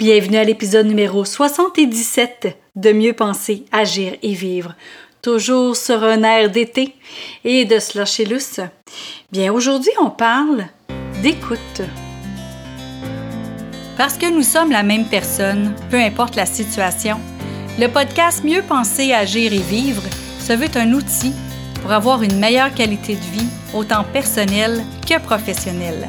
Bienvenue à l'épisode numéro 77 de Mieux penser, agir et vivre. Toujours sur un air d'été et de lousse. Bien, aujourd'hui, on parle d'écoute. Parce que nous sommes la même personne, peu importe la situation, le podcast Mieux penser, agir et vivre se veut un outil pour avoir une meilleure qualité de vie, autant personnelle que professionnelle.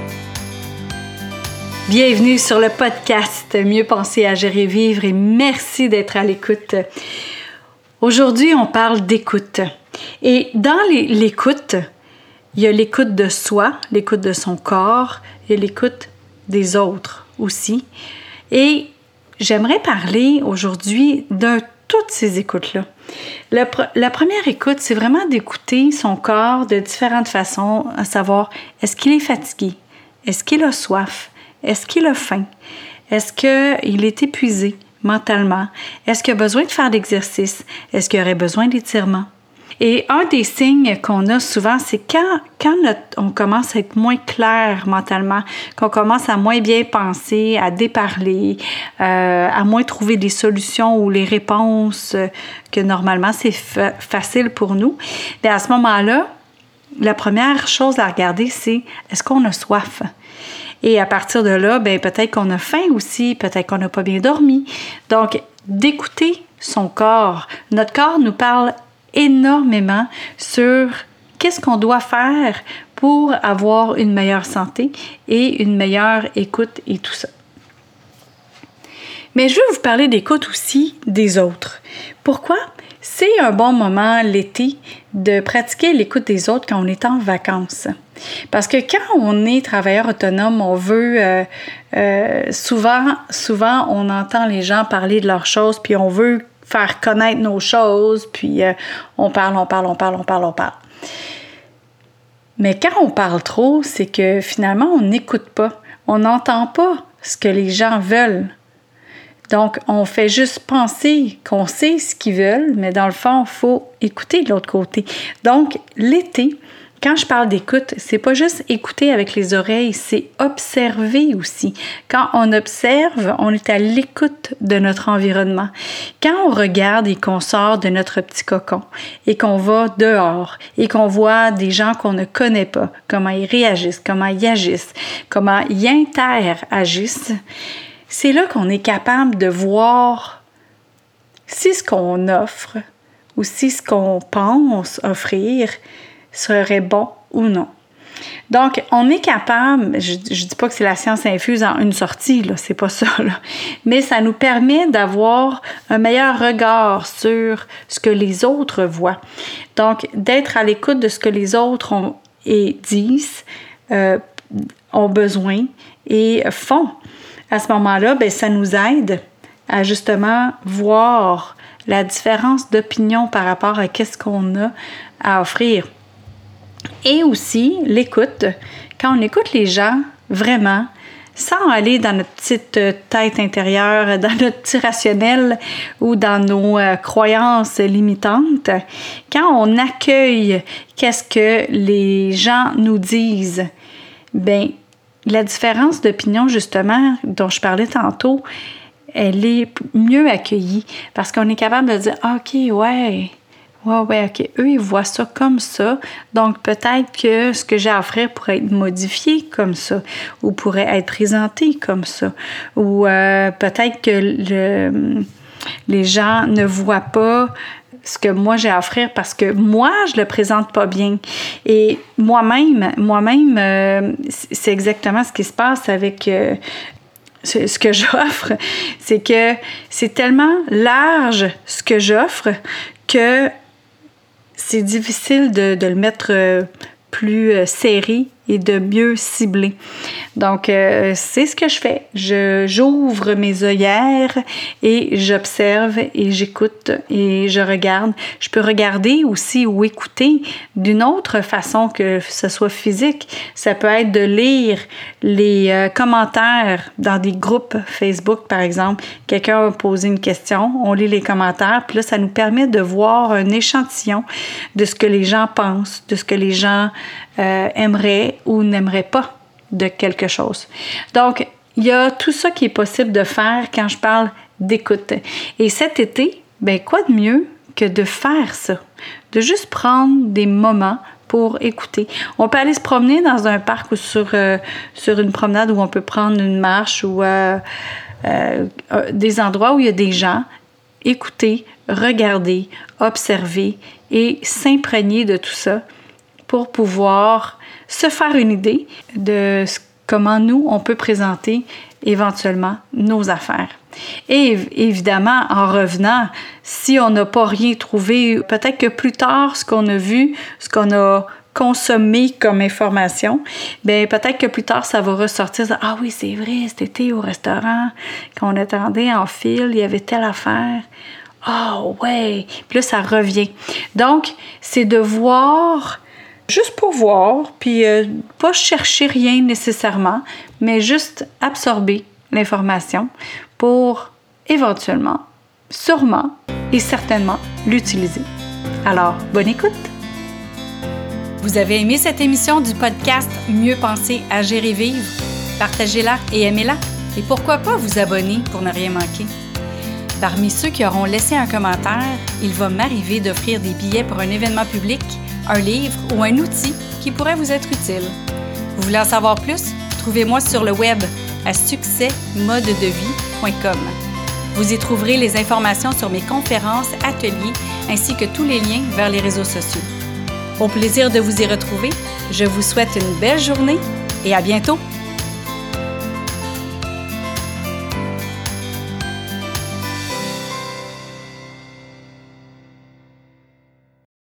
Bienvenue sur le podcast Mieux penser, à gérer, vivre et merci d'être à l'écoute. Aujourd'hui, on parle d'écoute. Et dans l'écoute, il y a l'écoute de soi, l'écoute de son corps et l'écoute des autres aussi. Et j'aimerais parler aujourd'hui de toutes ces écoutes-là. La, la, première écoute, c'est vraiment d'écouter son corps de différentes façons, à savoir, est-ce qu'il est fatigué? Est-ce qu'il a soif? Est-ce qu'il a faim? Est-ce qu'il est épuisé mentalement? Est-ce qu'il a besoin de faire d'exercice? Est-ce qu'il aurait besoin d'étirement? Et un des signes qu'on a souvent, c'est quand, on commence à être moins clair mentalement, qu'on commence à moins bien penser, à déparler, euh, à moins trouver des solutions ou les réponses que normalement c'est facile pour nous, bien à ce moment-là, la première chose à regarder, c'est est-ce qu'on a soif? Et à partir de là, ben, peut-être qu'on a faim aussi, peut-être qu'on n'a pas bien dormi. Donc, d'écouter son corps. Notre corps nous parle énormément sur qu'est-ce qu'on doit faire pour avoir une meilleure santé et une meilleure écoute et tout ça. Mais je veux vous parler d'écoute aussi des autres. Pourquoi? C'est un bon moment l'été de pratiquer l'écoute des autres quand on est en vacances. Parce que quand on est travailleur autonome, on veut euh, euh, souvent, souvent, on entend les gens parler de leurs choses, puis on veut faire connaître nos choses, puis euh, on parle, on parle, on parle, on parle, on parle. Mais quand on parle trop, c'est que finalement, on n'écoute pas. On n'entend pas ce que les gens veulent. Donc, on fait juste penser qu'on sait ce qu'ils veulent, mais dans le fond, il faut écouter de l'autre côté. Donc, l'été, quand je parle d'écoute, c'est pas juste écouter avec les oreilles, c'est observer aussi. Quand on observe, on est à l'écoute de notre environnement. Quand on regarde et qu'on sort de notre petit cocon et qu'on va dehors et qu'on voit des gens qu'on ne connaît pas, comment ils réagissent, comment ils agissent, comment ils interagissent, c'est là qu'on est capable de voir si ce qu'on offre ou si ce qu'on pense offrir serait bon ou non. Donc, on est capable, je ne dis pas que c'est la science infuse en une sortie, là, c'est pas ça, mais ça nous permet d'avoir un meilleur regard sur ce que les autres voient. Donc, d'être à l'écoute de ce que les autres ont et disent, euh, ont besoin et font à ce moment-là, ben, ça nous aide à justement voir la différence d'opinion par rapport à qu'est-ce qu'on a à offrir. Et aussi l'écoute. Quand on écoute les gens vraiment, sans aller dans notre petite tête intérieure, dans notre petit rationnel ou dans nos euh, croyances limitantes, quand on accueille qu'est-ce que les gens nous disent, ben la différence d'opinion, justement, dont je parlais tantôt, elle est mieux accueillie parce qu'on est capable de dire OK, ouais, ouais, ouais, OK, eux, ils voient ça comme ça. Donc, peut-être que ce que j'ai à offrir pourrait être modifié comme ça ou pourrait être présenté comme ça. Ou euh, peut-être que le, les gens ne voient pas ce que moi j'ai à offrir parce que moi, je le présente pas bien. Et moi-même, moi-même, euh, c'est exactement ce qui se passe avec euh, ce, que j'offre. C'est que c'est tellement large ce que j'offre que c'est difficile de, le mettre euh, plus serré et de mieux cibler. Donc, euh, c'est ce que je fais. Je, j'ouvre mes œillères et j'observe et j'écoute et je regarde. Je peux regarder aussi ou écouter d'une autre façon que ce soit physique. Ça peut être de lire les euh, commentaires dans des groupes Facebook, par exemple. Quelqu'un a posé une question, on lit les commentaires, puis là, ça nous permet de voir un échantillon de ce que les gens pensent, de ce que les gens euh, aimeraient ou n'aimeraient pas de quelque chose. Donc, il y a tout ça qui est possible de faire quand je parle d'écoute. Et cet été, ben quoi de mieux que de faire ça, de juste prendre des moments pour écouter. On peut aller se promener dans un parc ou sur, euh, sur une promenade où on peut prendre une marche ou euh, des endroits où il y a des gens, écouter, regarder, observer et s'imprégner de tout ça pour pouvoir se faire une idée de comment nous, on peut présenter éventuellement nos affaires. Et évidemment, en revenant, si on n'a pas rien trouvé, peut-être que plus tard, ce qu'on a vu, ce qu'on a consommé comme information, bien peut-être que plus tard, ça va ressortir. Ah oui, c'est vrai, cet été au restaurant, quand on attendait en fil, il y avait telle affaire. Ah ouais, puis là, ça revient. Donc, c'est de voir juste pour voir, puis euh, pas chercher rien nécessairement, mais juste absorber l'information pour éventuellement, sûrement et certainement l'utiliser. Alors, bonne écoute! Vous avez aimé cette émission du podcast Mieux penser, agir et vivre? Partagez-la et aimez-la. Et pourquoi pas vous abonner pour ne rien manquer? Parmi ceux qui auront laissé un commentaire, il va m'arriver d'offrir des billets pour un événement public un livre ou un outil qui pourrait vous être utile. Vous voulez en savoir plus? Trouvez-moi sur le web à succèsmodedevie.com. Vous y trouverez les informations sur mes conférences, ateliers ainsi que tous les liens vers les réseaux sociaux. Au plaisir de vous y retrouver, je vous souhaite une belle journée et à bientôt!